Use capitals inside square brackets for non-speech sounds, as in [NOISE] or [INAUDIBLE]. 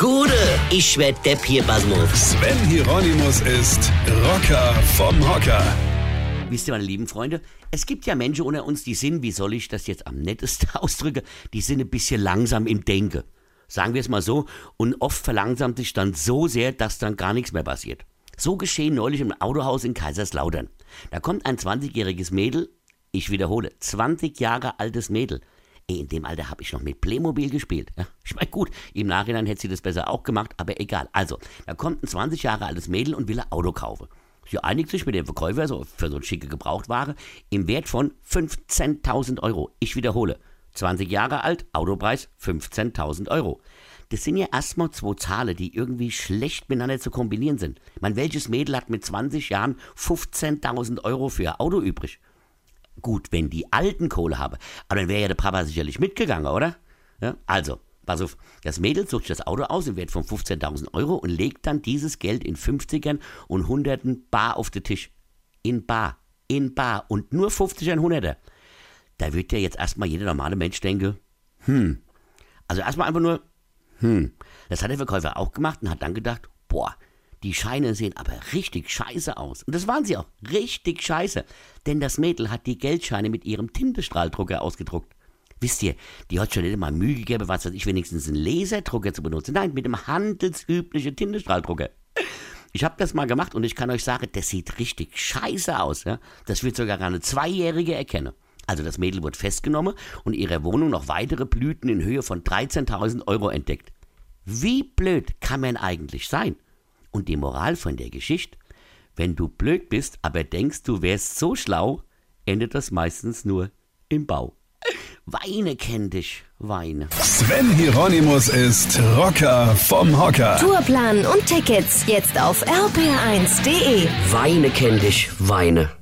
Gude, ich werd Depp hier, Basmus. Sven Hieronymus ist Rocker vom Hocker. Wisst ihr, meine lieben Freunde, es gibt ja Menschen unter uns, die sind, wie soll ich das jetzt am nettesten [LAUGHS] ausdrücken, die sind ein bisschen langsam im Denken. Sagen wir es mal so. Und oft verlangsamt sich dann so sehr, dass dann gar nichts mehr passiert. So geschehen neulich im Autohaus in Kaiserslautern. Da kommt ein 20-jähriges Mädel, ich wiederhole, 20 Jahre altes Mädel, in dem Alter habe ich noch mit Playmobil gespielt. Ja, ich meine, gut, im Nachhinein hätte sie das besser auch gemacht, aber egal. Also, da kommt ein 20 Jahre altes Mädel und will ein Auto kaufen. Sie einigt sich mit dem Verkäufer so für so eine schicke Gebrauchtware im Wert von 15.000 Euro. Ich wiederhole, 20 Jahre alt, Autopreis 15.000 Euro. Das sind ja erstmal zwei Zahlen, die irgendwie schlecht miteinander zu kombinieren sind. Man, welches Mädel hat mit 20 Jahren 15.000 Euro für ein Auto übrig? Gut, wenn die alten Kohle habe. Aber dann wäre ja der Papa sicherlich mitgegangen, oder? Ja, also, pass auf. Das Mädel sucht sich das Auto aus im Wert von 15.000 Euro und legt dann dieses Geld in 50ern und 100ern bar auf den Tisch. In bar. In bar. Und nur 50er und 100er. Da wird ja jetzt erstmal jeder normale Mensch denken, hm. Also erstmal einfach nur, hm. Das hat der Verkäufer auch gemacht und hat dann gedacht, boah, die Scheine sehen aber richtig scheiße aus. Und das waren sie auch. Richtig scheiße. Denn das Mädel hat die Geldscheine mit ihrem Tintenstrahldrucker ausgedruckt. Wisst ihr, die hat schon nicht mal Mühe gegeben, was weiß ich, wenigstens einen Laserdrucker zu benutzen. Nein, mit einem handelsüblichen Tintenstrahldrucker. Ich habe das mal gemacht und ich kann euch sagen, das sieht richtig scheiße aus. Ja? Das wird sogar eine Zweijährige erkennen. Also das Mädel wurde festgenommen und ihrer Wohnung noch weitere Blüten in Höhe von 13.000 Euro entdeckt. Wie blöd kann man eigentlich sein? Und die Moral von der Geschichte, wenn du blöd bist, aber denkst, du wärst so schlau, endet das meistens nur im Bau. Weine kenn dich, Weine. Sven Hieronymus ist Rocker vom Hocker. Tourplan und Tickets jetzt auf rpr1.de. Weine kenn dich, Weine.